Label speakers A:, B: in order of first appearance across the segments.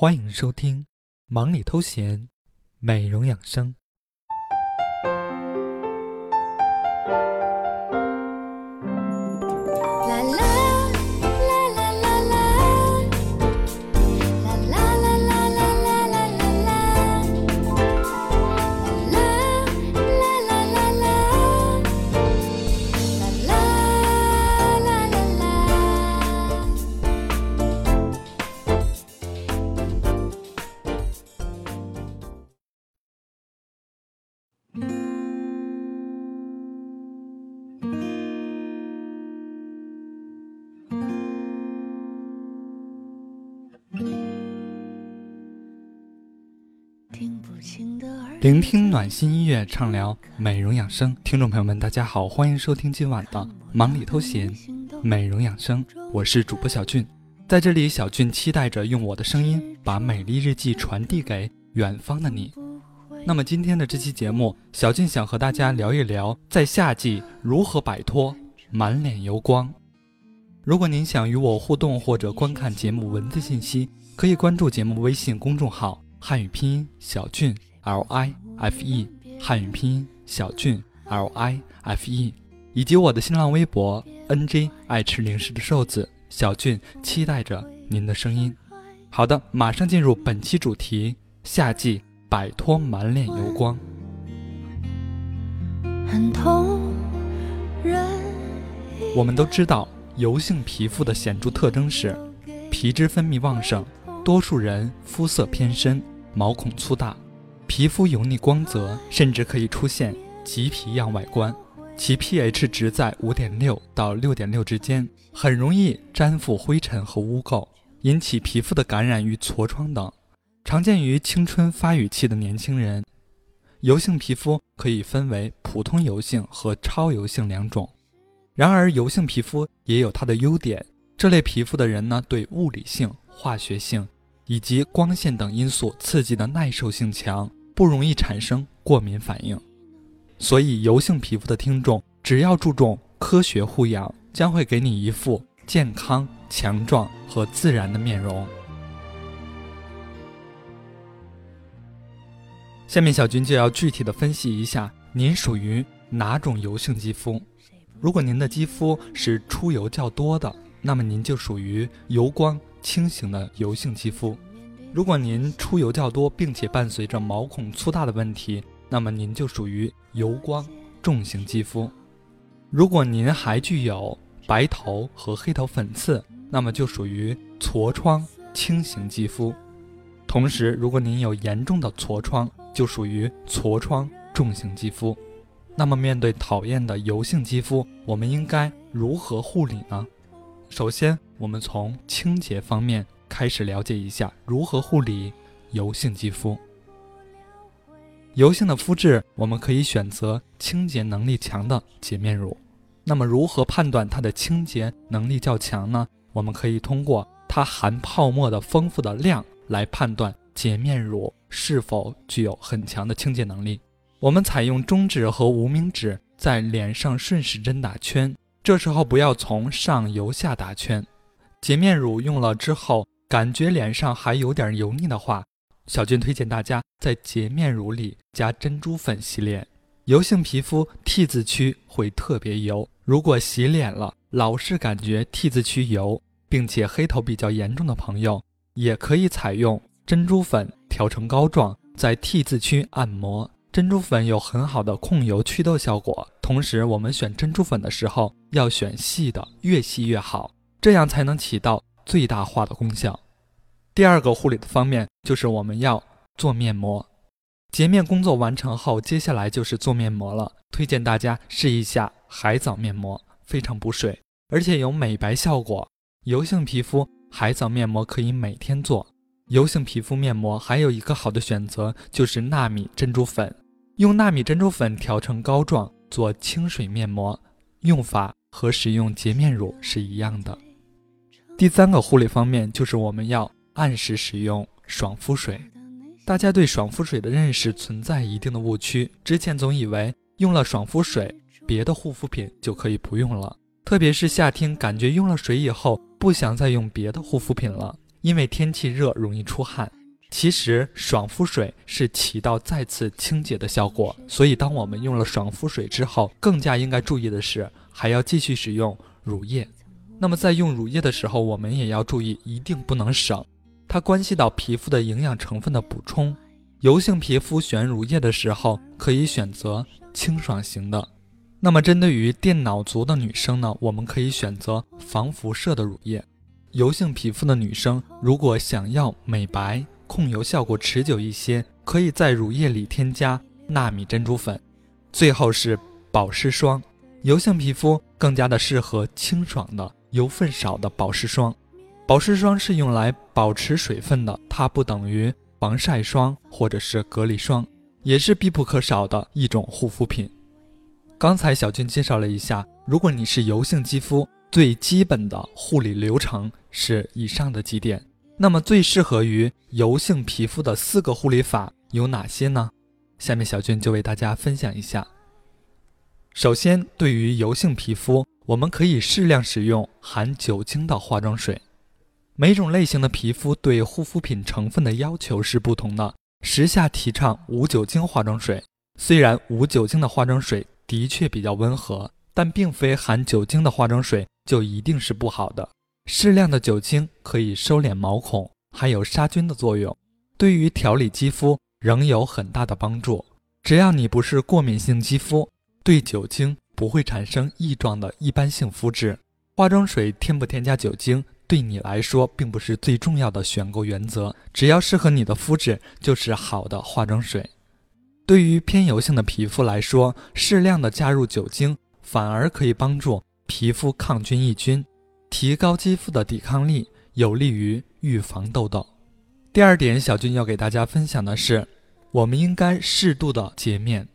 A: 欢迎收听《忙里偷闲》，美容养生。聆听暖心音乐，畅聊美容养生。听众朋友们，大家好，欢迎收听今晚的忙里偷闲美容养生。我是主播小俊，在这里，小俊期待着用我的声音把美丽日记传递给远方的你。那么今天的这期节目，小俊想和大家聊一聊，在夏季如何摆脱满脸油光。如果您想与我互动或者观看节目文字信息，可以关注节目微信公众号汉语拼音小俊。L I F E 汉语拼音小俊 L I F E，以及我的新浪微博 N J 爱吃零食的瘦子小俊，期待着您的声音。好的，马上进入本期主题：夏季摆脱满脸油光。我们都知道，油性皮肤的显著特征是皮脂分泌旺盛，多数人肤色偏深，毛孔粗大。皮肤油腻光泽，甚至可以出现棘皮样外观，其 pH 值在五点六到六点六之间，很容易粘附灰尘和污垢，引起皮肤的感染与痤疮等，常见于青春发育期的年轻人。油性皮肤可以分为普通油性和超油性两种，然而油性皮肤也有它的优点，这类皮肤的人呢，对物理性、化学性以及光线等因素刺激的耐受性强。不容易产生过敏反应，所以油性皮肤的听众只要注重科学护养，将会给你一副健康、强壮和自然的面容。下面小军就要具体的分析一下您属于哪种油性肌肤。如果您的肌肤是出油较多的，那么您就属于油光轻型的油性肌肤。如果您出油较多，并且伴随着毛孔粗大的问题，那么您就属于油光重型肌肤。如果您还具有白头和黑头粉刺，那么就属于痤疮轻型肌肤。同时，如果您有严重的痤疮，就属于痤疮重型肌肤。那么，面对讨厌的油性肌肤，我们应该如何护理呢？首先，我们从清洁方面。开始了解一下如何护理油性肌肤。油性的肤质，我们可以选择清洁能力强的洁面乳。那么，如何判断它的清洁能力较强呢？我们可以通过它含泡沫的丰富的量来判断洁面乳是否具有很强的清洁能力。我们采用中指和无名指在脸上顺时针打圈，这时候不要从上由下打圈。洁面乳用了之后。感觉脸上还有点油腻的话，小俊推荐大家在洁面乳里加珍珠粉洗脸。油性皮肤 T 字区会特别油，如果洗脸了老是感觉 T 字区油，并且黑头比较严重的朋友，也可以采用珍珠粉调成膏状，在 T 字区按摩。珍珠粉有很好的控油祛痘效果，同时我们选珍珠粉的时候要选细的，越细越好，这样才能起到。最大化的功效。第二个护理的方面就是我们要做面膜。洁面工作完成后，接下来就是做面膜了。推荐大家试一下海藻面膜，非常补水，而且有美白效果。油性皮肤海藻面膜可以每天做。油性皮肤面膜还有一个好的选择就是纳米珍珠粉，用纳米珍珠粉调成膏状做清水面膜，用法和使用洁面乳是一样的。第三个护理方面就是我们要按时使用爽肤水。大家对爽肤水的认识存在一定的误区，之前总以为用了爽肤水，别的护肤品就可以不用了。特别是夏天，感觉用了水以后不想再用别的护肤品了。因为天气热容易出汗。其实爽肤水是起到再次清洁的效果，所以当我们用了爽肤水之后，更加应该注意的是还要继续使用乳液。那么在用乳液的时候，我们也要注意，一定不能省，它关系到皮肤的营养成分的补充。油性皮肤选乳液的时候，可以选择清爽型的。那么针对于电脑族的女生呢，我们可以选择防辐射的乳液。油性皮肤的女生如果想要美白，控油效果持久一些，可以在乳液里添加纳米珍珠粉。最后是保湿霜，油性皮肤更加的适合清爽的、油分少的保湿霜。保湿霜是用来保持水分的，它不等于防晒霜或者是隔离霜，也是必不可少的一种护肤品。刚才小军介绍了一下，如果你是油性肌肤，最基本的护理流程是以上的几点。那么最适合于油性皮肤的四个护理法有哪些呢？下面小俊就为大家分享一下。首先，对于油性皮肤，我们可以适量使用含酒精的化妆水。每种类型的皮肤对护肤品成分的要求是不同的。时下提倡无酒精化妆水，虽然无酒精的化妆水的确比较温和，但并非含酒精的化妆水就一定是不好的。适量的酒精可以收敛毛孔，还有杀菌的作用，对于调理肌肤仍有很大的帮助。只要你不是过敏性肌肤，对酒精不会产生异状的一般性肤质，化妆水添不添加酒精对你来说并不是最重要的选购原则。只要适合你的肤质，就是好的化妆水。对于偏油性的皮肤来说，适量的加入酒精反而可以帮助皮肤抗菌抑菌。提高肌肤的抵抗力，有利于预防痘痘。第二点，小军要给大家分享的是，我们应该适度的洁面。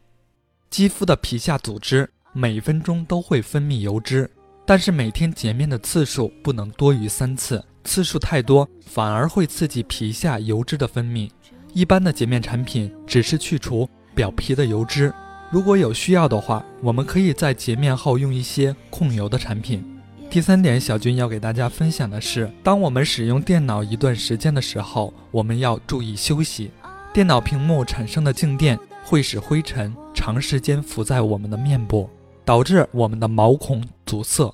A: 肌肤的皮下组织每分钟都会分泌油脂，但是每天洁面的次数不能多于三次，次数太多反而会刺激皮下油脂的分泌。一般的洁面产品只是去除表皮的油脂，如果有需要的话，我们可以在洁面后用一些控油的产品。第三点，小军要给大家分享的是，当我们使用电脑一段时间的时候，我们要注意休息。电脑屏幕产生的静电会使灰尘长时间浮在我们的面部，导致我们的毛孔阻塞，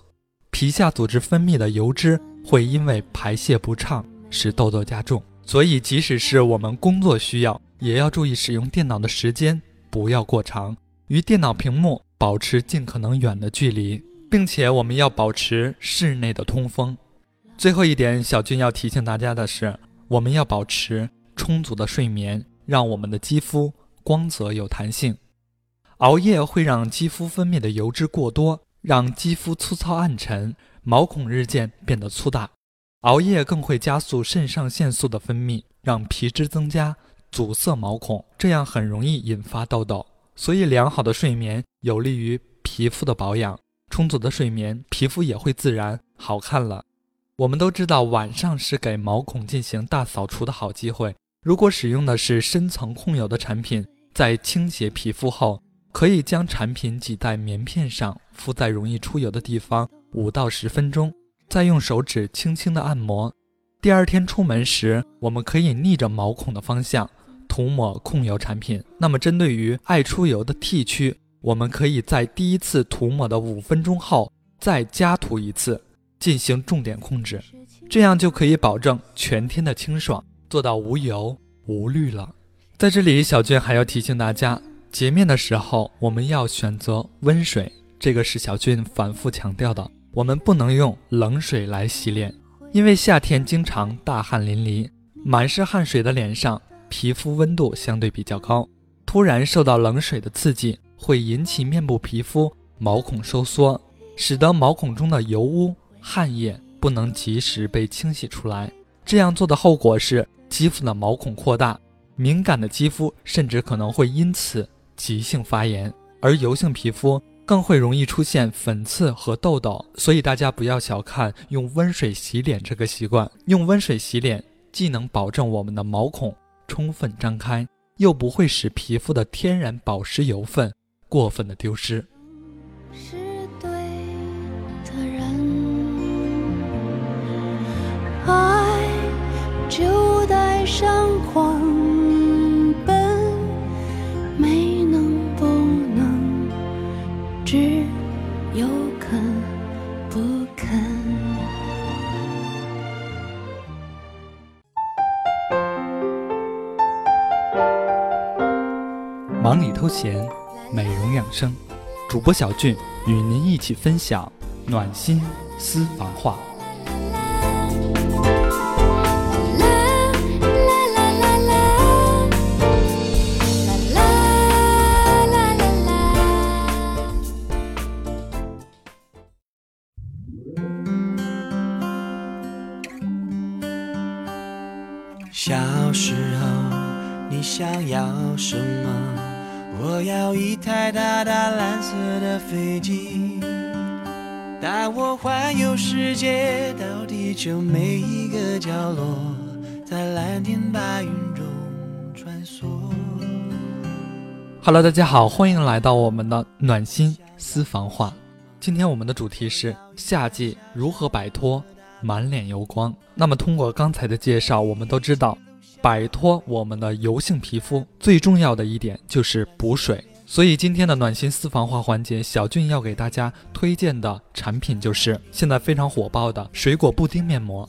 A: 皮下组织分泌的油脂会因为排泄不畅使痘痘加重。所以，即使是我们工作需要，也要注意使用电脑的时间不要过长，与电脑屏幕保持尽可能远的距离。并且我们要保持室内的通风。最后一点，小军要提醒大家的是，我们要保持充足的睡眠，让我们的肌肤光泽有弹性。熬夜会让肌肤分泌的油脂过多，让肌肤粗糙暗沉，毛孔日渐变得粗大。熬夜更会加速肾上腺素的分泌，让皮脂增加，阻塞毛孔，这样很容易引发痘痘。所以，良好的睡眠有利于皮肤的保养。充足的睡眠，皮肤也会自然好看了。我们都知道，晚上是给毛孔进行大扫除的好机会。如果使用的是深层控油的产品，在清洁皮肤后，可以将产品挤在棉片上，敷在容易出油的地方五到十分钟，再用手指轻轻的按摩。第二天出门时，我们可以逆着毛孔的方向涂抹控油产品。那么，针对于爱出油的 T 区。我们可以在第一次涂抹的五分钟后再加涂一次，进行重点控制，这样就可以保证全天的清爽，做到无油无虑了。在这里，小俊还要提醒大家，洁面的时候我们要选择温水，这个是小俊反复强调的。我们不能用冷水来洗脸，因为夏天经常大汗淋漓，满是汗水的脸上，皮肤温度相对比较高，突然受到冷水的刺激。会引起面部皮肤毛孔收缩，使得毛孔中的油污、汗液不能及时被清洗出来。这样做的后果是肌肤的毛孔扩大，敏感的肌肤甚至可能会因此急性发炎，而油性皮肤更会容易出现粉刺和痘痘。所以大家不要小看用温水洗脸这个习惯，用温水洗脸既能保证我们的毛孔充分张开，又不会使皮肤的天然保湿油分。过分的丢失。是对的人，爱
B: 就带上狂
A: 闲，美容养生，主播小俊与您一起分享暖心私房话。
C: 小时候，你想要什么？我要一台大大蓝色的飞机，带我环游世界，到地球每一个角落，在蓝天白云中穿梭。
A: Hello，大家好，欢迎来到我们的暖心私房话。今天我们的主题是夏季如何摆脱满脸油光。那么通过刚才的介绍，我们都知道。摆脱我们的油性皮肤最重要的一点就是补水，所以今天的暖心私房话环节，小俊要给大家推荐的产品就是现在非常火爆的水果布丁面膜。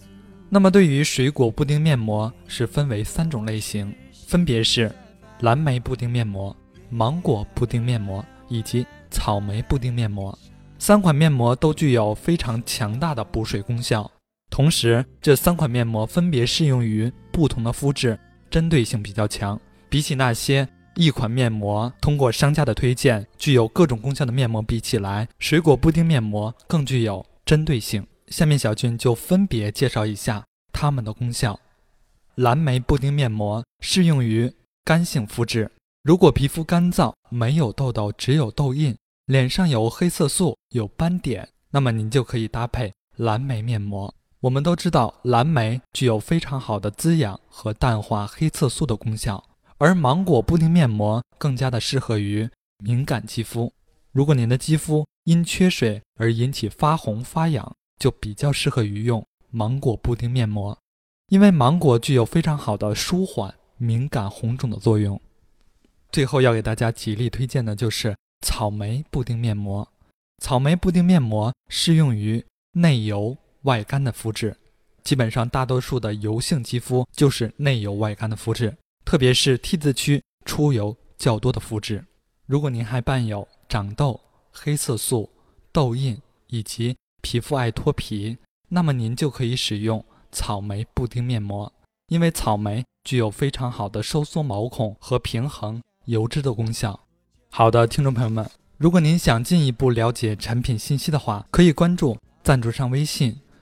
A: 那么对于水果布丁面膜是分为三种类型，分别是蓝莓布丁面膜、芒果布丁面膜以及草莓布丁面膜。三款面膜都具有非常强大的补水功效。同时，这三款面膜分别适用于不同的肤质，针对性比较强。比起那些一款面膜通过商家的推荐具有各种功效的面膜比起来，水果布丁面膜更具有针对性。下面小俊就分别介绍一下它们的功效。蓝莓布丁面膜适用于干性肤质，如果皮肤干燥，没有痘痘，只有痘印，脸上有黑色素、有斑点，那么您就可以搭配蓝莓面膜。我们都知道，蓝莓具有非常好的滋养和淡化黑色素的功效，而芒果布丁面膜更加的适合于敏感肌肤。如果您的肌肤因缺水而引起发红发痒，就比较适合于用芒果布丁面膜，因为芒果具有非常好的舒缓敏感红肿的作用。最后要给大家极力推荐的就是草莓布丁面膜。草莓布丁面膜适用于内油。外干的肤质，基本上大多数的油性肌肤就是内油外干的肤质，特别是 T 字区出油较多的肤质。如果您还伴有长痘、黑色素、痘印以及皮肤爱脱皮，那么您就可以使用草莓布丁面膜，因为草莓具有非常好的收缩毛孔和平衡油脂的功效。好的，听众朋友们，如果您想进一步了解产品信息的话，可以关注赞助商微信。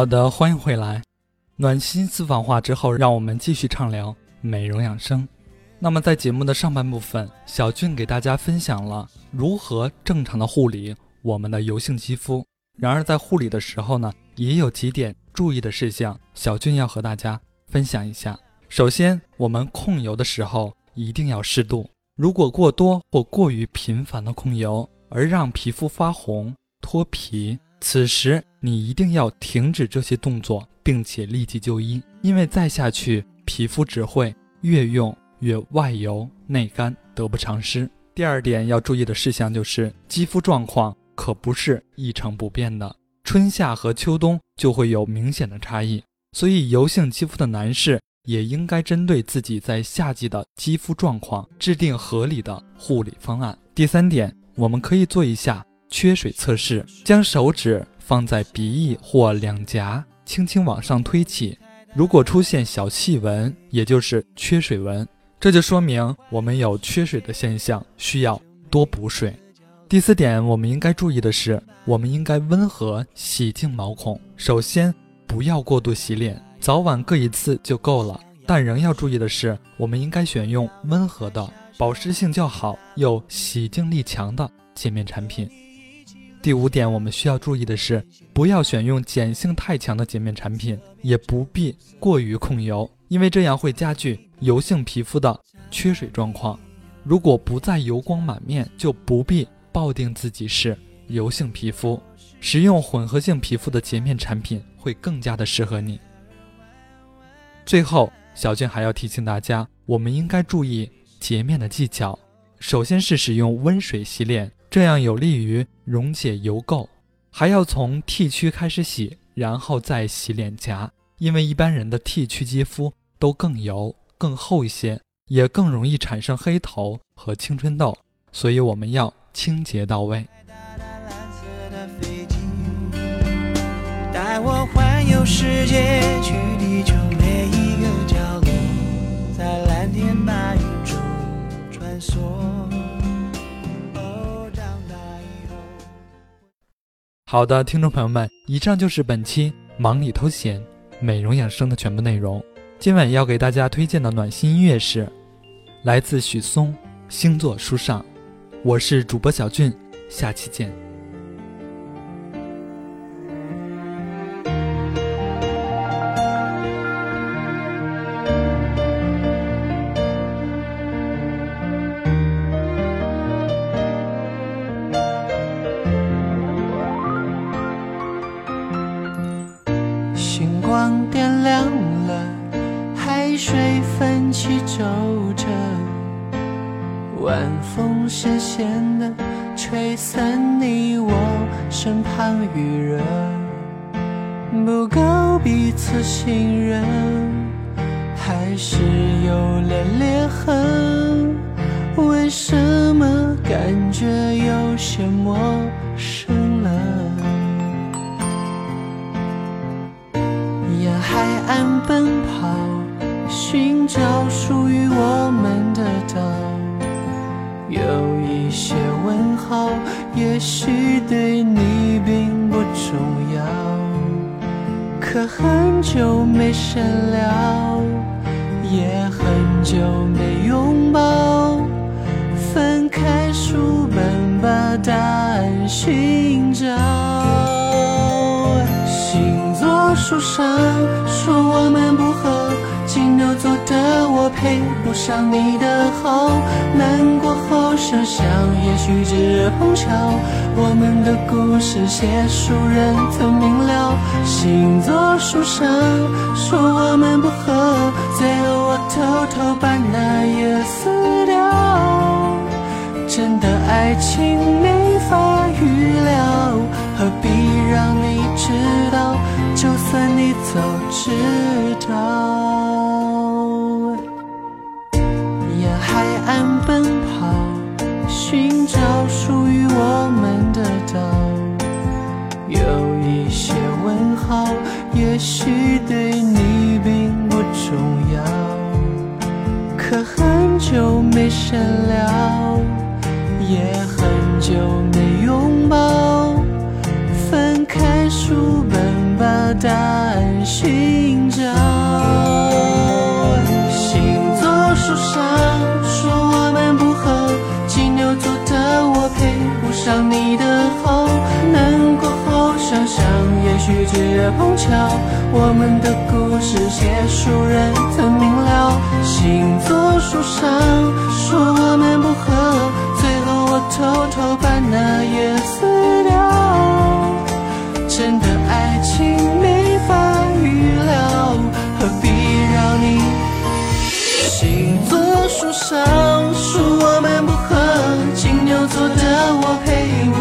A: 好的，欢迎回来。暖心私房话之后，让我们继续畅聊美容养生。那么，在节目的上半部分，小俊给大家分享了如何正常的护理我们的油性肌肤。然而，在护理的时候呢，也有几点注意的事项，小俊要和大家分享一下。首先，我们控油的时候一定要适度。如果过多或过于频繁的控油，而让皮肤发红脱皮。此时你一定要停止这些动作，并且立即就医，因为再下去皮肤只会越用越外油内干，得不偿失。第二点要注意的事项就是，肌肤状况可不是一成不变的，春夏和秋冬就会有明显的差异，所以油性肌肤的男士也应该针对自己在夏季的肌肤状况制定合理的护理方案。第三点，我们可以做一下。缺水测试：将手指放在鼻翼或两颊，轻轻往上推起。如果出现小细纹，也就是缺水纹，这就说明我们有缺水的现象，需要多补水。第四点，我们应该注意的是，我们应该温和洗净毛孔。首先，不要过度洗脸，早晚各一次就够了。但仍要注意的是，我们应该选用温和的、保湿性较好又洗净力强的洁面产品。第五点，我们需要注意的是，不要选用碱性太强的洁面产品，也不必过于控油，因为这样会加剧油性皮肤的缺水状况。如果不再油光满面，就不必抱定自己是油性皮肤，使用混合性皮肤的洁面产品会更加的适合你。最后。小俊还要提醒大家，我们应该注意洁面的技巧。首先是使用温水洗脸，这样有利于溶解油垢。还要从 T 区开始洗，然后再洗脸颊，因为一般人的 T 区肌肤都更油、更厚一些，也更容易产生黑头和青春痘，所以我们要清洁到位。
C: 带我环游世界，去
A: 好的，听众朋友们，以上就是本期忙里偷闲美容养生的全部内容。今晚要给大家推荐的暖心音乐是来自许嵩《星座书上》，我是主播小俊，下期见。
C: 是有了裂痕，为什么感觉有些陌生了？沿海岸奔跑，寻找属于我们的岛。有一些问号，也许对你并不重要。可很久没深聊，也很久没拥抱。翻开书本，把答案寻找。星座书上说我们不，的我配不上你的好。难过后想想，也许只碰巧，我们的故事写书人曾明了。星座书上说我们不合，最后我偷偷把那页撕掉。真的爱情没法预料，何必让你知道？就算你早知道。奔跑，寻找属于我们的岛。有一些问号，也许对你并不重要。可很久没深聊，也很久你的好。难过后想想，也许只碰巧，我们的故事写书人曾明了。星座书上说我们不合，最后我偷偷把那页撕掉。真的爱情没法预料，何必让你？星座书上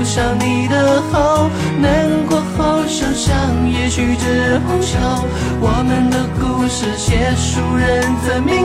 C: 上你的好。难过后想想，也许只碰巧，我们的故事写书人怎明？